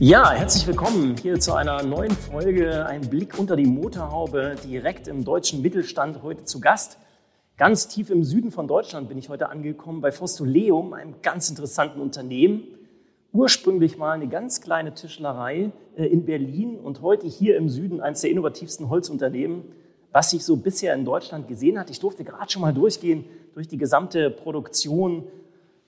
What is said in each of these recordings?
Ja, herzlich willkommen hier zu einer neuen Folge. Ein Blick unter die Motorhaube, direkt im deutschen Mittelstand heute zu Gast. Ganz tief im Süden von Deutschland bin ich heute angekommen bei Fostoleum, einem ganz interessanten Unternehmen. Ursprünglich mal eine ganz kleine Tischlerei äh, in Berlin und heute hier im Süden eines der innovativsten Holzunternehmen, was sich so bisher in Deutschland gesehen hat. Ich durfte gerade schon mal durchgehen durch die gesamte Produktion,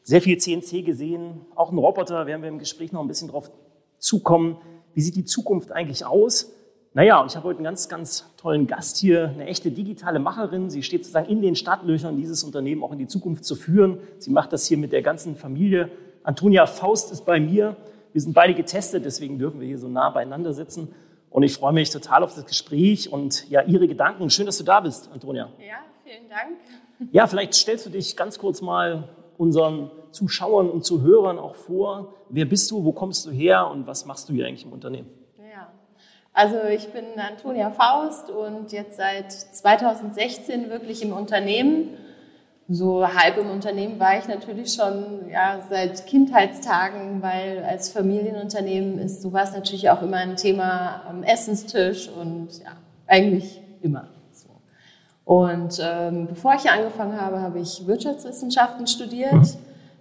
sehr viel CNC gesehen, auch ein Roboter, werden wir im Gespräch noch ein bisschen drauf zukommen. Wie sieht die Zukunft eigentlich aus? Naja, und ich habe heute einen ganz, ganz tollen Gast hier, eine echte digitale Macherin. Sie steht sozusagen in den Startlöchern, dieses Unternehmen auch in die Zukunft zu führen. Sie macht das hier mit der ganzen Familie. Antonia Faust ist bei mir. Wir sind beide getestet, deswegen dürfen wir hier so nah beieinander sitzen. Und ich freue mich total auf das Gespräch und ja, Ihre Gedanken. Schön, dass du da bist, Antonia. Ja, vielen Dank. Ja, vielleicht stellst du dich ganz kurz mal unseren Zuschauern und Zuhörern auch vor. Wer bist du, wo kommst du her und was machst du hier eigentlich im Unternehmen? Ja, also ich bin Antonia Faust und jetzt seit 2016 wirklich im Unternehmen. So halb im Unternehmen war ich natürlich schon ja, seit Kindheitstagen, weil als Familienunternehmen ist sowas natürlich auch immer ein Thema am Essenstisch und ja, eigentlich immer. Und ähm, bevor ich hier angefangen habe, habe ich Wirtschaftswissenschaften studiert, mhm.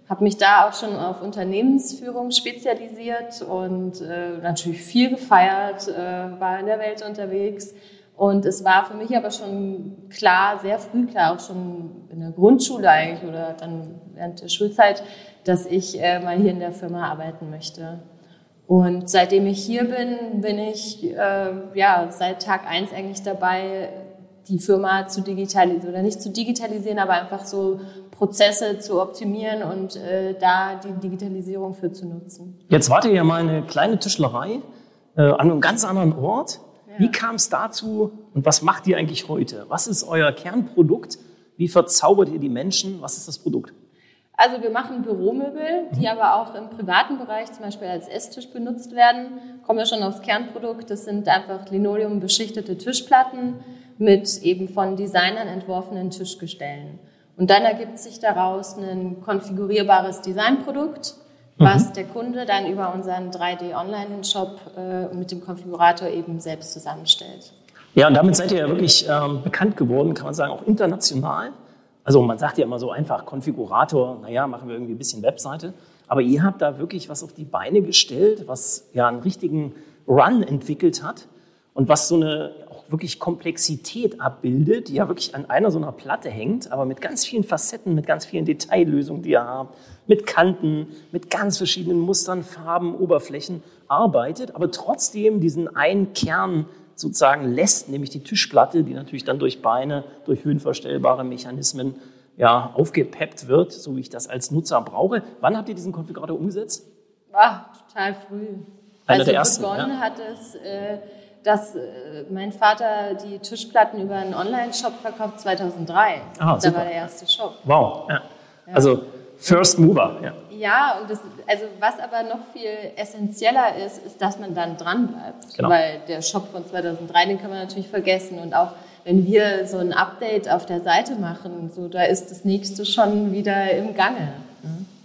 Habe mich da auch schon auf Unternehmensführung spezialisiert und äh, natürlich viel gefeiert, äh, war in der Welt unterwegs. Und es war für mich aber schon klar, sehr früh klar, auch schon in der Grundschule eigentlich oder dann während der Schulzeit, dass ich äh, mal hier in der Firma arbeiten möchte. Und seitdem ich hier bin, bin ich äh, ja seit Tag eins eigentlich dabei, die Firma zu digitalisieren oder nicht zu digitalisieren, aber einfach so Prozesse zu optimieren und äh, da die Digitalisierung für zu nutzen. Jetzt wart ihr ja mal eine kleine Tischlerei äh, an einem ganz anderen Ort. Ja. Wie kam es dazu und was macht ihr eigentlich heute? Was ist euer Kernprodukt? Wie verzaubert ihr die Menschen? Was ist das Produkt? Also wir machen Büromöbel, die mhm. aber auch im privaten Bereich zum Beispiel als Esstisch benutzt werden. Kommen wir schon aufs Kernprodukt. Das sind einfach Linoleum beschichtete Tischplatten mit eben von Designern entworfenen Tischgestellen. Und dann ergibt sich daraus ein konfigurierbares Designprodukt, was mhm. der Kunde dann über unseren 3D-Online-Shop äh, mit dem Konfigurator eben selbst zusammenstellt. Ja, und damit seid ihr ja wirklich ähm, bekannt geworden, kann man sagen, auch international. Also man sagt ja immer so einfach Konfigurator, naja, machen wir irgendwie ein bisschen Webseite. Aber ihr habt da wirklich was auf die Beine gestellt, was ja einen richtigen Run entwickelt hat und was so eine wirklich Komplexität abbildet, die ja wirklich an einer so einer Platte hängt, aber mit ganz vielen Facetten, mit ganz vielen Detaillösungen, die ihr habt, mit Kanten, mit ganz verschiedenen Mustern, Farben, Oberflächen arbeitet, aber trotzdem diesen einen Kern sozusagen lässt, nämlich die Tischplatte, die natürlich dann durch Beine, durch höhenverstellbare Mechanismen ja, aufgepeppt wird, so wie ich das als Nutzer brauche. Wann habt ihr diesen Konfigurator umgesetzt? Ach, total früh. Einer also der ersten, begonnen ja. hat es äh, dass äh, mein Vater die Tischplatten über einen Online-Shop verkauft 2003. Ah, da war der erste Shop. Wow. Ja. Also First Mover. Ja, ja und das, also was aber noch viel essentieller ist, ist, dass man dann dran bleibt. Genau. Weil der Shop von 2003, den kann man natürlich vergessen. Und auch wenn wir so ein Update auf der Seite machen, so da ist das nächste schon wieder im Gange.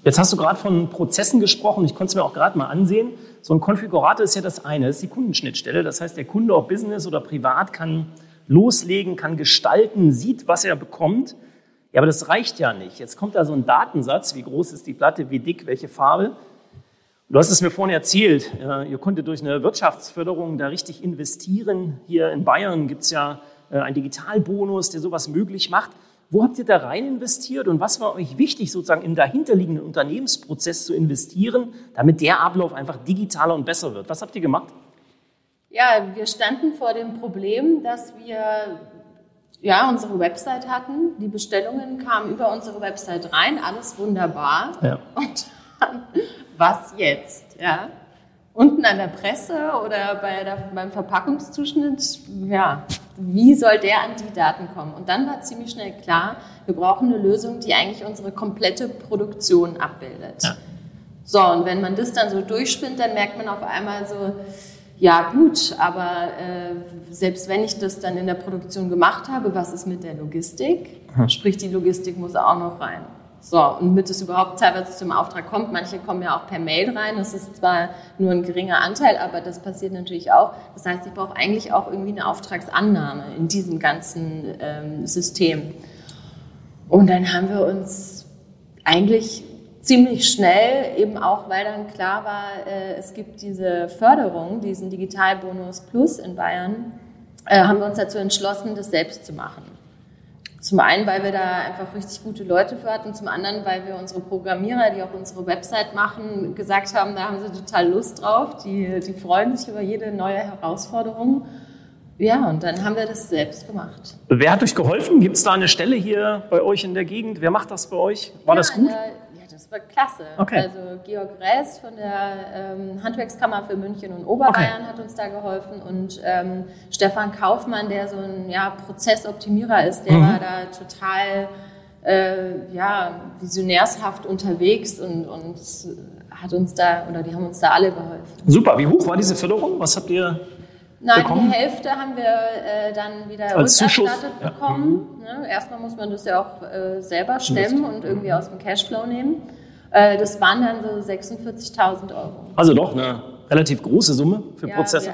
Jetzt hast du gerade von Prozessen gesprochen. Ich konnte es mir auch gerade mal ansehen. So ein Konfigurator ist ja das eine, das ist die Kundenschnittstelle. Das heißt, der Kunde, ob Business oder privat, kann loslegen, kann gestalten, sieht, was er bekommt. Ja, aber das reicht ja nicht. Jetzt kommt da so ein Datensatz, wie groß ist die Platte, wie dick, welche Farbe. Du hast es mir vorhin erzählt, ihr konntet durch eine Wirtschaftsförderung da richtig investieren. Hier in Bayern gibt es ja äh, einen Digitalbonus, der sowas möglich macht. Wo habt ihr da rein investiert und was war euch wichtig, sozusagen im dahinterliegenden Unternehmensprozess zu investieren, damit der Ablauf einfach digitaler und besser wird? Was habt ihr gemacht? Ja, wir standen vor dem Problem, dass wir ja, unsere Website hatten. Die Bestellungen kamen über unsere Website rein, alles wunderbar. Ja. Und dann, was jetzt? Ja. Unten an der Presse oder bei der, beim Verpackungszuschnitt, ja, wie soll der an die Daten kommen? Und dann war ziemlich schnell klar, wir brauchen eine Lösung, die eigentlich unsere komplette Produktion abbildet. Ja. So, und wenn man das dann so durchspinnt, dann merkt man auf einmal so, ja gut, aber äh, selbst wenn ich das dann in der Produktion gemacht habe, was ist mit der Logistik? Hm. Sprich, die Logistik muss auch noch rein. So, und damit es überhaupt teilweise zum Auftrag kommt, manche kommen ja auch per Mail rein, das ist zwar nur ein geringer Anteil, aber das passiert natürlich auch. Das heißt, ich brauche eigentlich auch irgendwie eine Auftragsannahme in diesem ganzen ähm, System. Und dann haben wir uns eigentlich ziemlich schnell, eben auch weil dann klar war, äh, es gibt diese Förderung, diesen Digitalbonus Plus in Bayern, äh, haben wir uns dazu entschlossen, das selbst zu machen. Zum einen, weil wir da einfach richtig gute Leute für hatten, zum anderen, weil wir unsere Programmierer, die auch unsere Website machen, gesagt haben, da haben sie total Lust drauf, die, die freuen sich über jede neue Herausforderung. Ja, und dann haben wir das selbst gemacht. Wer hat euch geholfen? Gibt es da eine Stelle hier bei euch in der Gegend? Wer macht das bei euch? War ja, das gut? Der, das war klasse. Okay. Also Georg Räß von der ähm, Handwerkskammer für München und Oberbayern okay. hat uns da geholfen und ähm, Stefan Kaufmann, der so ein ja, Prozessoptimierer ist, der mhm. war da total äh, ja, visionärshaft unterwegs und, und hat uns da, oder die haben uns da alle geholfen. Super, wie hoch war diese Förderung? Was habt ihr Nein, bekommen? die Hälfte haben wir äh, dann wieder Als rückerstattet Zuschuss? bekommen. Ja. Mhm. Ne? Erstmal muss man das ja auch äh, selber stemmen und irgendwie aus dem Cashflow nehmen. Äh, das waren dann so 46.000 Euro. Also doch eine relativ große Summe für ja, Prozesse.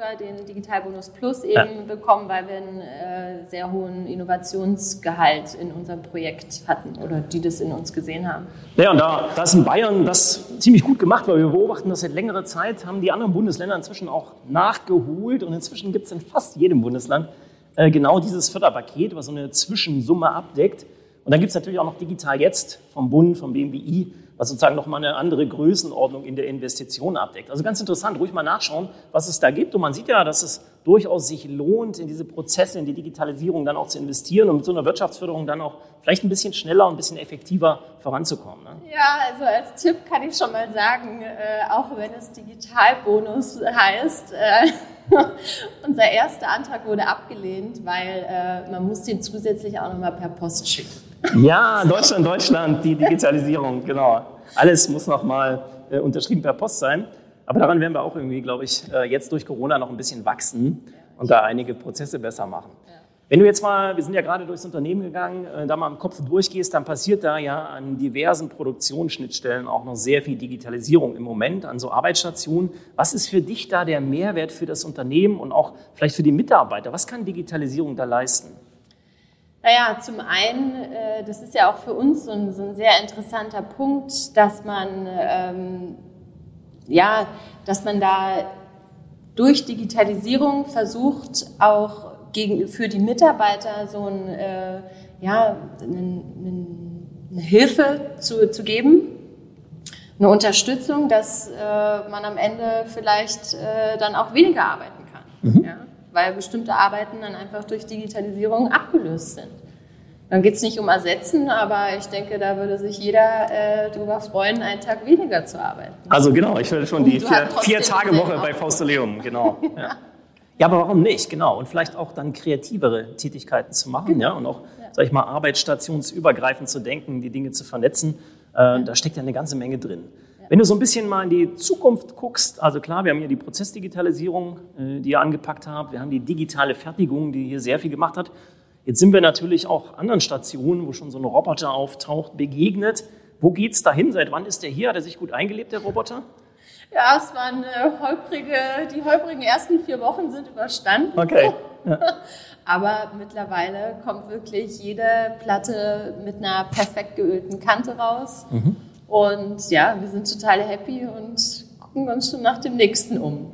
Sogar den Digitalbonus Plus eben ja. bekommen, weil wir einen äh, sehr hohen Innovationsgehalt in unserem Projekt hatten oder die das in uns gesehen haben. Ja, und da, da ist in Bayern das ziemlich gut gemacht, weil wir beobachten das seit längerer Zeit, haben die anderen Bundesländer inzwischen auch nachgeholt und inzwischen gibt es in fast jedem Bundesland äh, genau dieses Förderpaket, was so eine Zwischensumme abdeckt. Und dann gibt es natürlich auch noch Digital Jetzt vom Bund, vom BMWI, was sozusagen nochmal eine andere Größenordnung in der Investition abdeckt. Also ganz interessant, ruhig mal nachschauen, was es da gibt. Und man sieht ja, dass es durchaus sich lohnt, in diese Prozesse, in die Digitalisierung dann auch zu investieren und mit so einer Wirtschaftsförderung dann auch vielleicht ein bisschen schneller und ein bisschen effektiver voranzukommen. Ne? Ja, also als Tipp kann ich schon mal sagen, äh, auch wenn es Digitalbonus heißt, äh, unser erster Antrag wurde abgelehnt, weil äh, man muss den zusätzlich auch nochmal per Post schicken. Ja, Deutschland, Deutschland, die Digitalisierung, genau. Alles muss nochmal äh, unterschrieben per Post sein. Aber daran werden wir auch irgendwie, glaube ich, äh, jetzt durch Corona noch ein bisschen wachsen und da einige Prozesse besser machen. Wenn du jetzt mal, wir sind ja gerade durchs Unternehmen gegangen, äh, da mal im Kopf durchgehst, dann passiert da ja an diversen Produktionsschnittstellen auch noch sehr viel Digitalisierung im Moment, an so Arbeitsstationen. Was ist für dich da der Mehrwert für das Unternehmen und auch vielleicht für die Mitarbeiter? Was kann Digitalisierung da leisten? Naja, zum einen, äh, das ist ja auch für uns so ein, so ein sehr interessanter Punkt, dass man, ähm, ja, dass man da durch Digitalisierung versucht, auch gegen, für die Mitarbeiter so ein, äh, ja, eine Hilfe zu, zu geben, eine Unterstützung, dass äh, man am Ende vielleicht äh, dann auch weniger arbeiten? Weil bestimmte Arbeiten dann einfach durch Digitalisierung abgelöst sind. Dann geht es nicht um Ersetzen, aber ich denke, da würde sich jeder äh, darüber freuen, einen Tag weniger zu arbeiten. Also genau, ich würde schon Und die vier, vier Tage Woche bei Faustoleum, genau. Ja. ja. aber warum nicht? Genau. Und vielleicht auch dann kreativere Tätigkeiten zu machen, genau. ja, und auch, ja. sag ich mal, arbeitsstationsübergreifend zu denken, die Dinge zu vernetzen. Äh, ja. Da steckt ja eine ganze Menge drin. Wenn du so ein bisschen mal in die Zukunft guckst, also klar, wir haben hier die Prozessdigitalisierung, äh, die ihr angepackt habt, wir haben die digitale Fertigung, die hier sehr viel gemacht hat. Jetzt sind wir natürlich auch anderen Stationen, wo schon so ein Roboter auftaucht, begegnet. Wo geht's dahin? Seit wann ist der hier? Hat er sich gut eingelebt, der Roboter? Ja, es waren äh, holprige, die holprigen ersten vier Wochen sind überstanden. Okay. Ja. Aber mittlerweile kommt wirklich jede Platte mit einer perfekt geölten Kante raus. Mhm. Und ja, wir sind total happy und gucken uns schon nach dem nächsten um.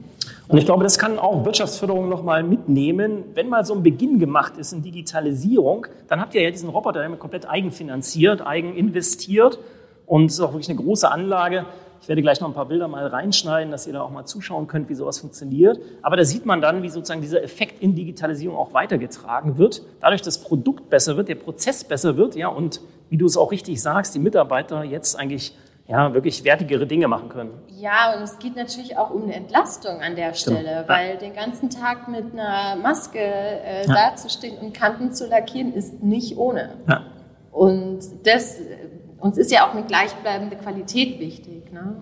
Und ich glaube, das kann auch Wirtschaftsförderung nochmal mitnehmen. Wenn mal so ein Beginn gemacht ist in Digitalisierung, dann habt ihr ja diesen Roboter der komplett eigenfinanziert, eigen investiert und es ist auch wirklich eine große Anlage. Ich werde gleich noch ein paar Bilder mal reinschneiden, dass ihr da auch mal zuschauen könnt, wie sowas funktioniert. Aber da sieht man dann, wie sozusagen dieser Effekt in Digitalisierung auch weitergetragen wird. Dadurch das Produkt besser wird, der Prozess besser wird, ja, und wie du es auch richtig sagst, die Mitarbeiter jetzt eigentlich ja, wirklich wertigere Dinge machen können. Ja, und es geht natürlich auch um eine Entlastung an der Stelle, Stimmt. weil den ganzen Tag mit einer Maske äh, ja. dazustehen und Kanten zu lackieren, ist nicht ohne. Ja. Und das, uns ist ja auch eine gleichbleibende Qualität wichtig. Ne?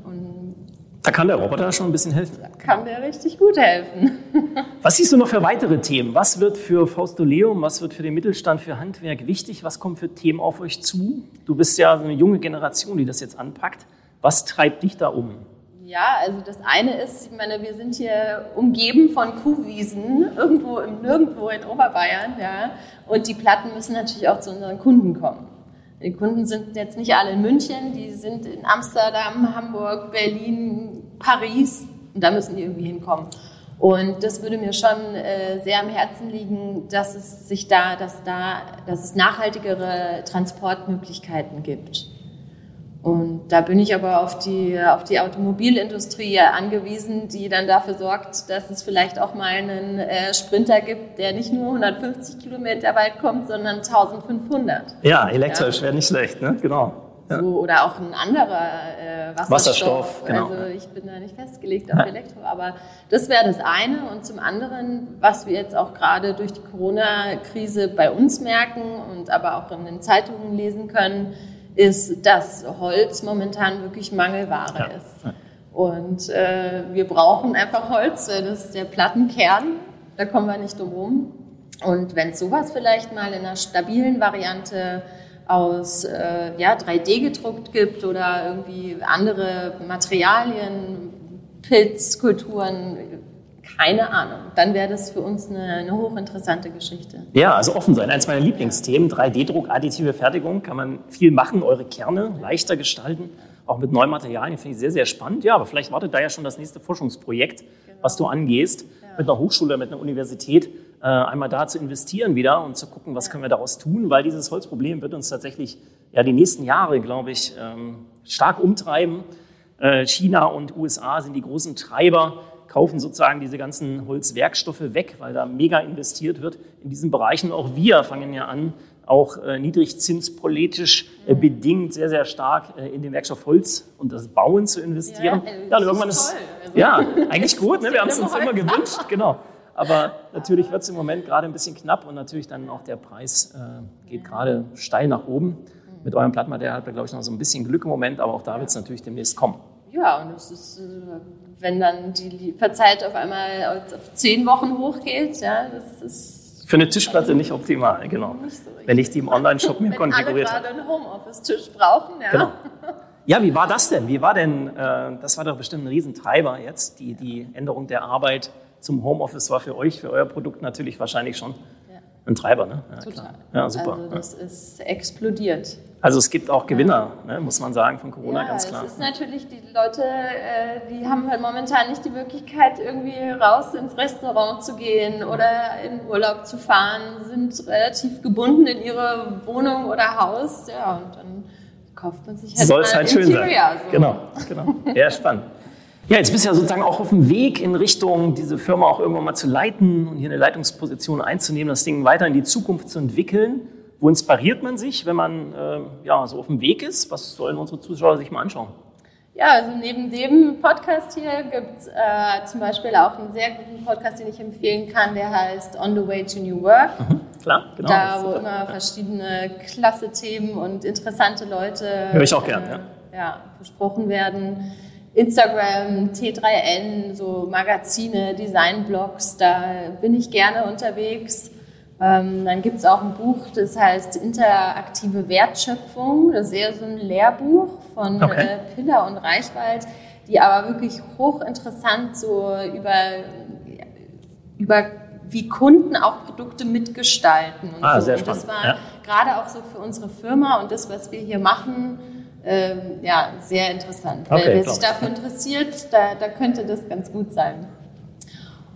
Da kann der Roboter schon ein bisschen helfen. Da kann der richtig gut helfen. Was siehst du noch für weitere Themen? Was wird für Faustoleum, was wird für den Mittelstand, für Handwerk wichtig? Was kommt für Themen auf euch zu? Du bist ja eine junge Generation, die das jetzt anpackt. Was treibt dich da um? Ja, also das eine ist, ich meine, wir sind hier umgeben von Kuhwiesen, irgendwo im Nirgendwo in Oberbayern, ja. Und die Platten müssen natürlich auch zu unseren Kunden kommen. Die Kunden sind jetzt nicht alle in München, die sind in Amsterdam, Hamburg, Berlin, Paris und da müssen die irgendwie hinkommen. Und das würde mir schon äh, sehr am Herzen liegen, dass es sich da, dass da, dass es nachhaltigere Transportmöglichkeiten gibt. Und da bin ich aber auf die, auf die Automobilindustrie angewiesen, die dann dafür sorgt, dass es vielleicht auch mal einen äh, Sprinter gibt, der nicht nur 150 Kilometer weit kommt, sondern 1500. Ja, elektrisch ja. wäre nicht schlecht, ne? Genau. Ja. So, oder auch ein anderer äh, Wasserstoff. Wasserstoff genau. Also ich bin da nicht festgelegt auf Elektro, aber das wäre das eine. Und zum anderen, was wir jetzt auch gerade durch die Corona-Krise bei uns merken und aber auch in den Zeitungen lesen können, ist, dass Holz momentan wirklich Mangelware ja. ist. Und äh, wir brauchen einfach Holz, das ist der Plattenkern, da kommen wir nicht drum rum. Und wenn es sowas vielleicht mal in einer stabilen Variante aus äh, ja, 3D gedruckt gibt oder irgendwie andere Materialien, Pilzkulturen, keine Ahnung. Dann wäre das für uns eine, eine, hochinteressante Geschichte. Ja, also offen sein. Eines meiner Lieblingsthemen, 3D-Druck, additive Fertigung, kann man viel machen, eure Kerne leichter gestalten, auch mit neuen Materialien, finde ich sehr, sehr spannend. Ja, aber vielleicht wartet da ja schon das nächste Forschungsprojekt, genau. was du angehst, ja. mit einer Hochschule, mit einer Universität, äh, einmal da zu investieren wieder und zu gucken, was können wir daraus tun, weil dieses Holzproblem wird uns tatsächlich ja die nächsten Jahre, glaube ich, ähm, stark umtreiben. Äh, China und USA sind die großen Treiber kaufen sozusagen diese ganzen Holzwerkstoffe weg, weil da mega investiert wird in diesen Bereichen. Auch wir fangen ja an, auch äh, niedrigzinspolitisch äh, mhm. bedingt sehr, sehr stark äh, in den Werkstoff Holz und das Bauen zu investieren. Ja, ja irgendwann ist, ist also, ja eigentlich gut. Ne? Wir haben es uns immer gewünscht, genau. Aber natürlich wird es im Moment gerade ein bisschen knapp und natürlich dann auch der Preis äh, geht gerade steil nach oben. Mit eurem Plattmaterial habt ihr, glaube ich, noch so ein bisschen Glück im Moment, aber auch da wird es natürlich demnächst kommen. Ja, und es ist, äh, wenn dann die Lieferzeit auf einmal auf zehn Wochen hochgeht, ja, das ist. Für eine Tischplatte nicht optimal, genau. Nicht so wenn ich die im Online-Shop mir konfiguriert habe. Wenn alle gerade einen Homeoffice-Tisch brauchen, ja. Genau. Ja, wie war das denn? Wie war denn, äh, das war doch bestimmt ein Riesentreiber jetzt, die, die Änderung der Arbeit zum Homeoffice war für euch, für euer Produkt natürlich wahrscheinlich schon ein Treiber, ne? Ja, Total. Ja, super. Also das ja. ist explodiert. Also es gibt auch Gewinner, ne, muss man sagen, von Corona, ja, ganz klar. Es ist natürlich, die Leute, äh, die haben halt momentan nicht die Möglichkeit, irgendwie raus ins Restaurant zu gehen oder in Urlaub zu fahren, sind relativ gebunden in ihre Wohnung oder Haus. Ja, und dann kauft man sich halt Soll es halt schön sein. So. Genau, genau. Ja, spannend. Ja, jetzt bist du ja sozusagen auch auf dem Weg in Richtung, diese Firma auch irgendwann mal zu leiten und hier eine Leitungsposition einzunehmen, das Ding weiter in die Zukunft zu entwickeln. Wo inspiriert man sich, wenn man äh, ja, so auf dem Weg ist? Was sollen unsere Zuschauer sich mal anschauen? Ja, also neben dem Podcast hier gibt es äh, zum Beispiel auch einen sehr guten Podcast, den ich empfehlen kann, der heißt On the Way to New Work. Mhm, klar, genau. Da, wo immer verschiedene klasse Themen und interessante Leute Hör ich auch gern, ja. Äh, ja, besprochen werden. Instagram, T3N, so Magazine, Designblogs, da bin ich gerne unterwegs. Ähm, dann gibt es auch ein Buch, das heißt Interaktive Wertschöpfung. Das ist eher so ein Lehrbuch von okay. äh, Piller und Reichwald, die aber wirklich hochinteressant so über, über wie Kunden auch Produkte mitgestalten. Und ah, so. sehr spannend. Und das war ja. gerade auch so für unsere Firma und das, was wir hier machen, ähm, ja, sehr interessant. Okay, wer sich dafür interessiert, da, da könnte das ganz gut sein.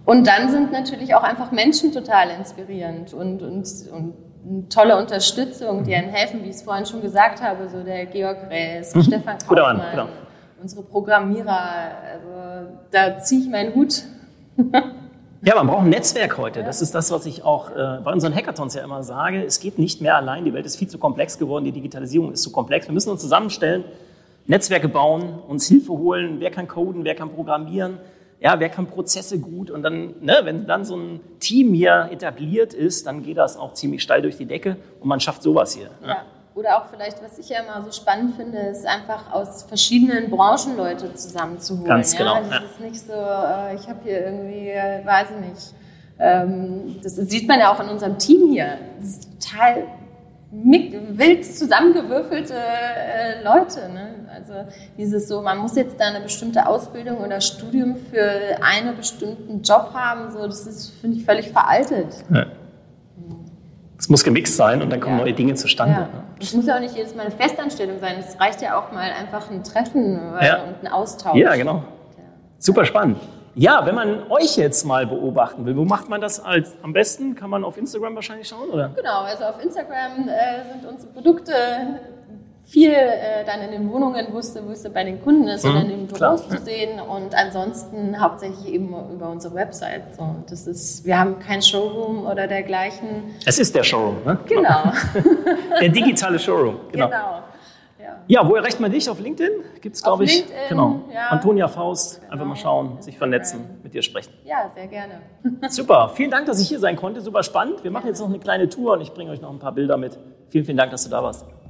Und dann sind natürlich auch einfach Menschen total inspirierend und, und, und tolle Unterstützung, die einem helfen, wie ich es vorhin schon gesagt habe, so der Georg Rees, mhm. Stefan Kaufmann, genau. unsere Programmierer, also da ziehe ich meinen Hut. Ja, man braucht ein Netzwerk heute. Das ist das, was ich auch äh, bei unseren Hackathons ja immer sage. Es geht nicht mehr allein. Die Welt ist viel zu komplex geworden. Die Digitalisierung ist zu komplex. Wir müssen uns zusammenstellen. Netzwerke bauen, uns Hilfe holen, wer kann coden, wer kann programmieren, ja, wer kann Prozesse gut und dann, ne, wenn dann so ein Team hier etabliert ist, dann geht das auch ziemlich steil durch die Decke und man schafft sowas hier. Ja. ja. Oder auch vielleicht, was ich ja immer so spannend finde, ist einfach aus verschiedenen Branchen Leute zusammenzuholen. Ganz genau. Ja? Das ja. ist nicht so, äh, ich habe hier irgendwie, äh, weiß ich nicht, ähm, das sieht man ja auch in unserem Team hier. Das ist total wild zusammengewürfelte äh, Leute. Ne? Also dieses so, man muss jetzt da eine bestimmte Ausbildung oder Studium für einen bestimmten Job haben, so das ist, finde ich, völlig veraltet. Ja. Es muss gemixt sein und dann kommen ja. neue Dinge zustande. Ja. Es muss ja auch nicht jedes Mal eine Festanstellung sein. Es reicht ja auch mal einfach ein Treffen ja. und ein Austausch. Ja, genau. Super spannend. Ja, wenn man euch jetzt mal beobachten will, wo macht man das als, am besten? Kann man auf Instagram wahrscheinlich schauen, oder? Genau, also auf Instagram äh, sind unsere Produkte viel äh, dann in den Wohnungen, wo es, wo es bei den Kunden ist mhm, oder in den Büros klar. zu sehen und ansonsten hauptsächlich eben über unsere Website. So, das ist, wir haben kein Showroom oder dergleichen. Es ist der Showroom, ne? Genau. der digitale Showroom, genau. genau. Ja, wo erreicht man dich? Auf LinkedIn? Gibt es, glaube ich. LinkedIn, genau. Ja. Antonia Faust, genau. einfach mal schauen, sich vernetzen, mit dir sprechen. Ja, sehr gerne. Super, vielen Dank, dass ich hier sein konnte. Super spannend. Wir machen jetzt noch eine kleine Tour und ich bringe euch noch ein paar Bilder mit. Vielen, vielen Dank, dass du da warst.